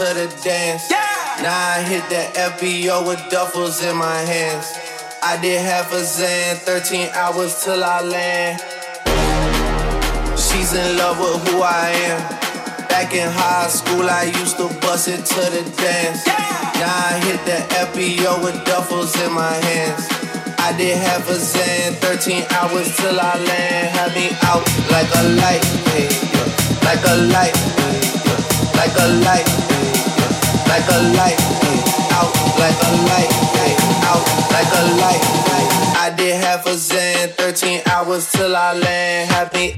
to the dance. Yeah. Now I hit the FBO with duffels in my hands. I did half a Zan, 13 hours till I land. She's in love with who I am. Back in high school, I used to bust it to the dance. Yeah. Now I hit the FBO with duffels in my hands. I did half a Zan, 13 hours till I land. Had me out like a light, yeah. like a light, yeah. like a light. Like a light, out like a light, out like a light. I did half a Zan, 13 hours till I land. Happy.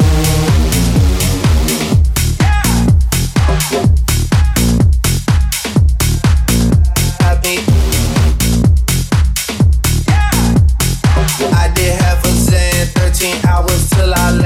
I did half a Zan, 13 hours till I.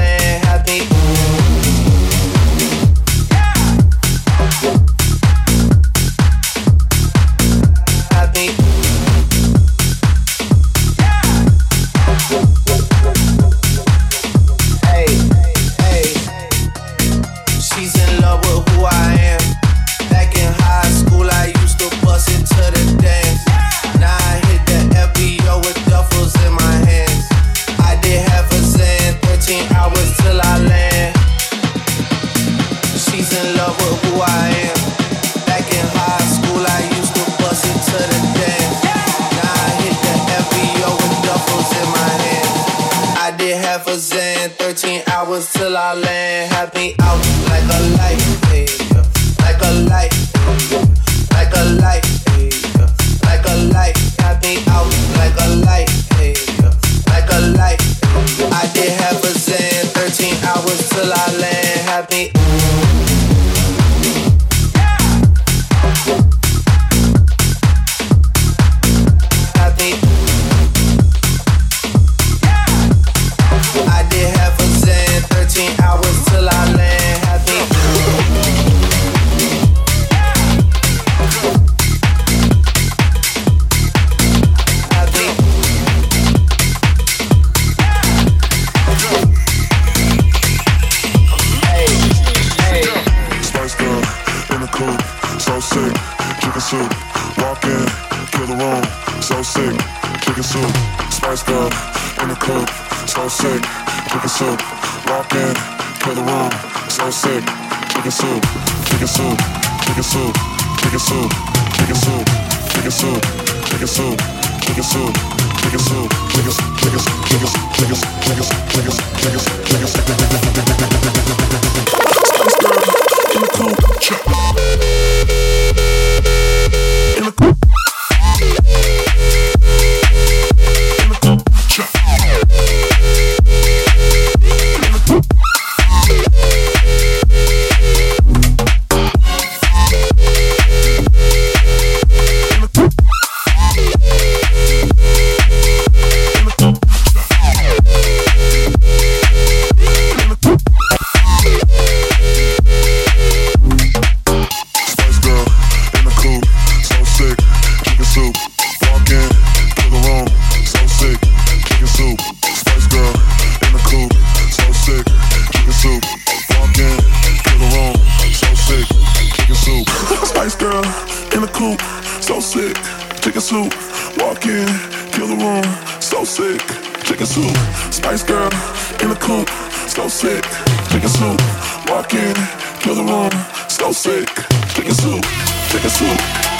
chicken soup,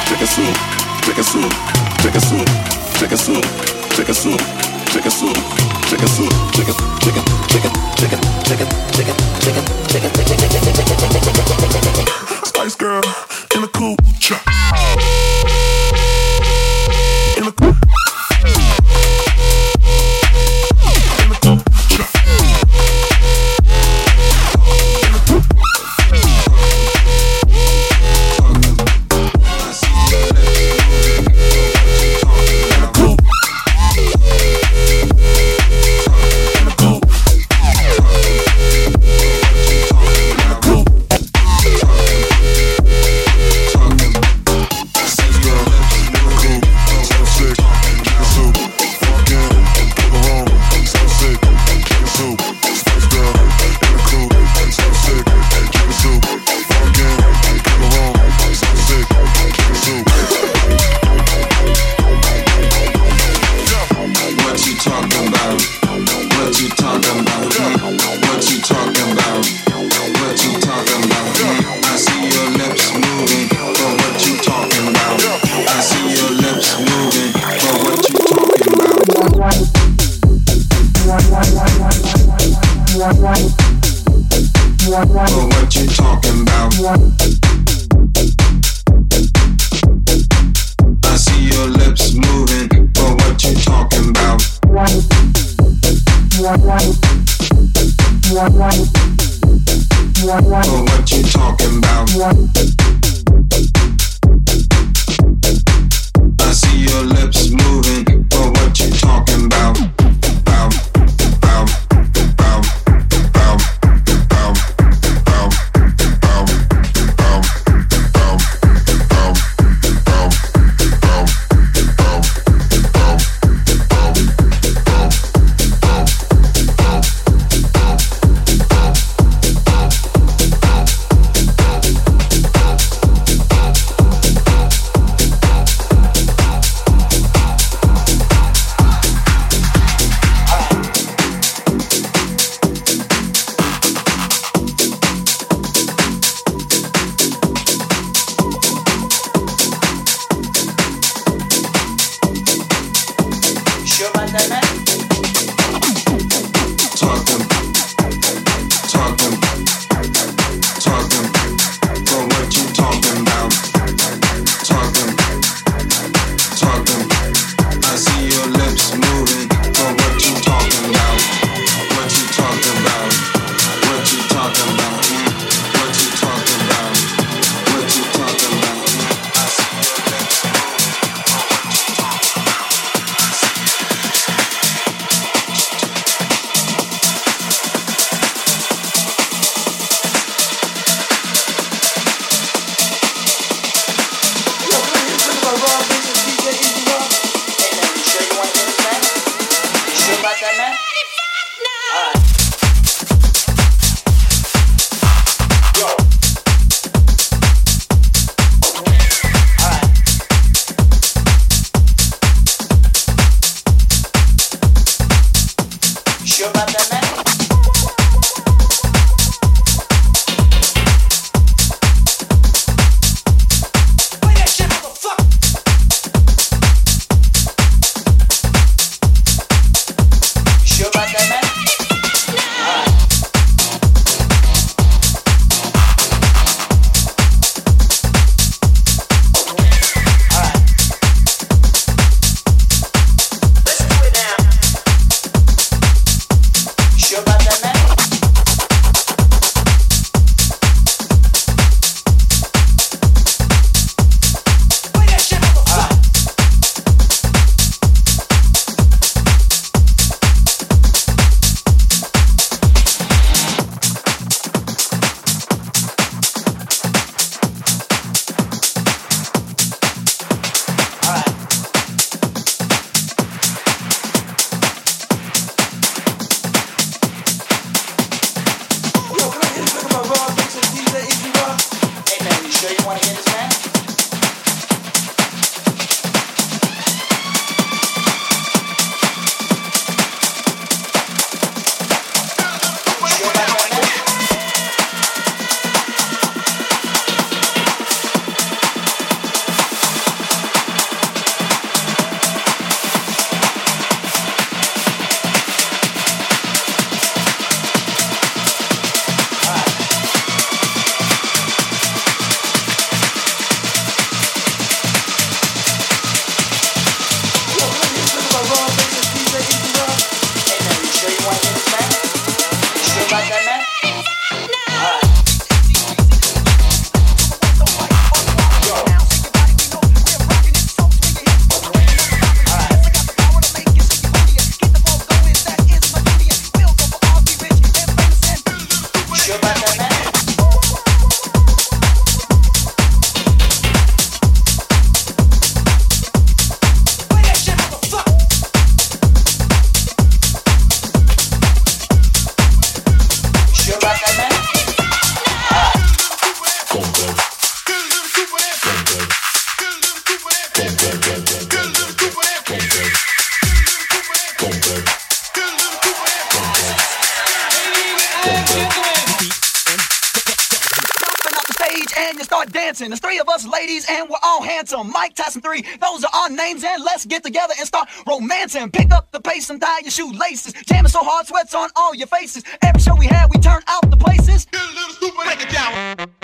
chicken soup, chicken soup, chicken soup, chicken soup, chicken soup, chicken soup, chicken soup, chicken, chicken, chicken, chicken, chicken, chicken, chicken, chicken, chicken, Spice Girl in the coupe, chop. In the coupe. Romancing. Pick up the pace and tie your shoelaces. Jamming so hard, sweats on all your faces. Every show we had, we turn out the places. Get a little stupid, Break it down.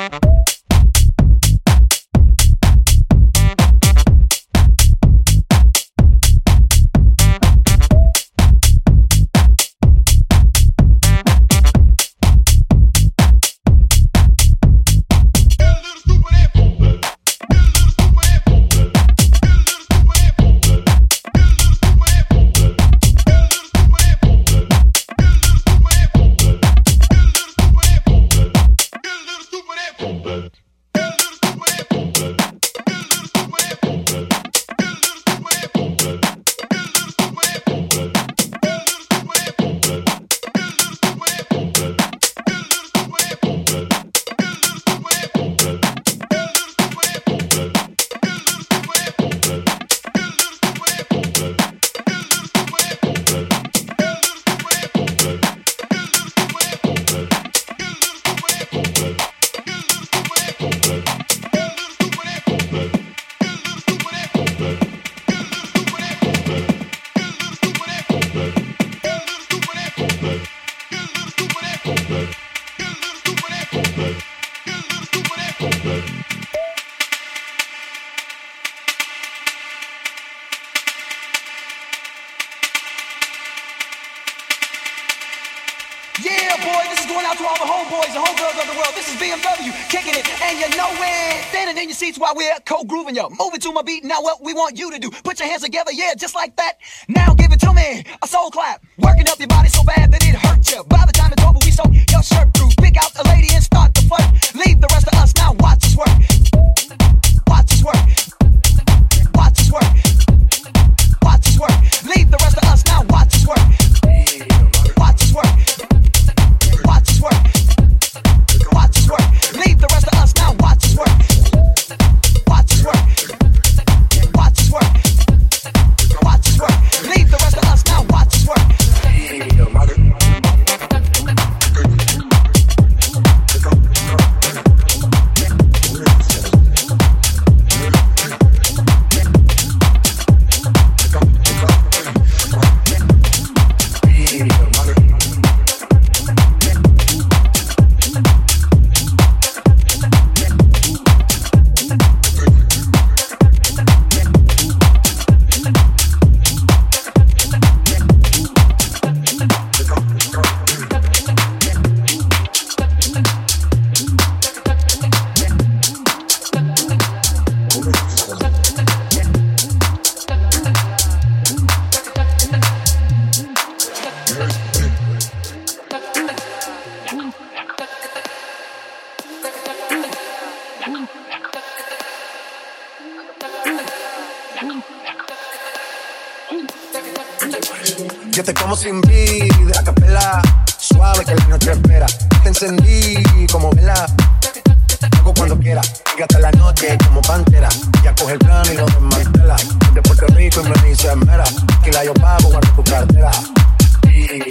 BMW kicking it, and you know it. Standing in your seats while we're co-grooving you. Moving to my beat. Now what we want you to do? Put your hands together, yeah, just like that. Now give it to me, a soul clap. Working up your body so bad that it hurts you. By the time it's over, we soak your shirt through. Pick out a lady and start to flirt. Leave the rest of us now. Watch us work. Noche espera. Te encendí como vela, hago cuando quiera. Fíjate la noche como pantera, ya coge el plano y lo desmantela. De Puerto Rico y me dice mera, que yo pago, guarda tu cartera. Y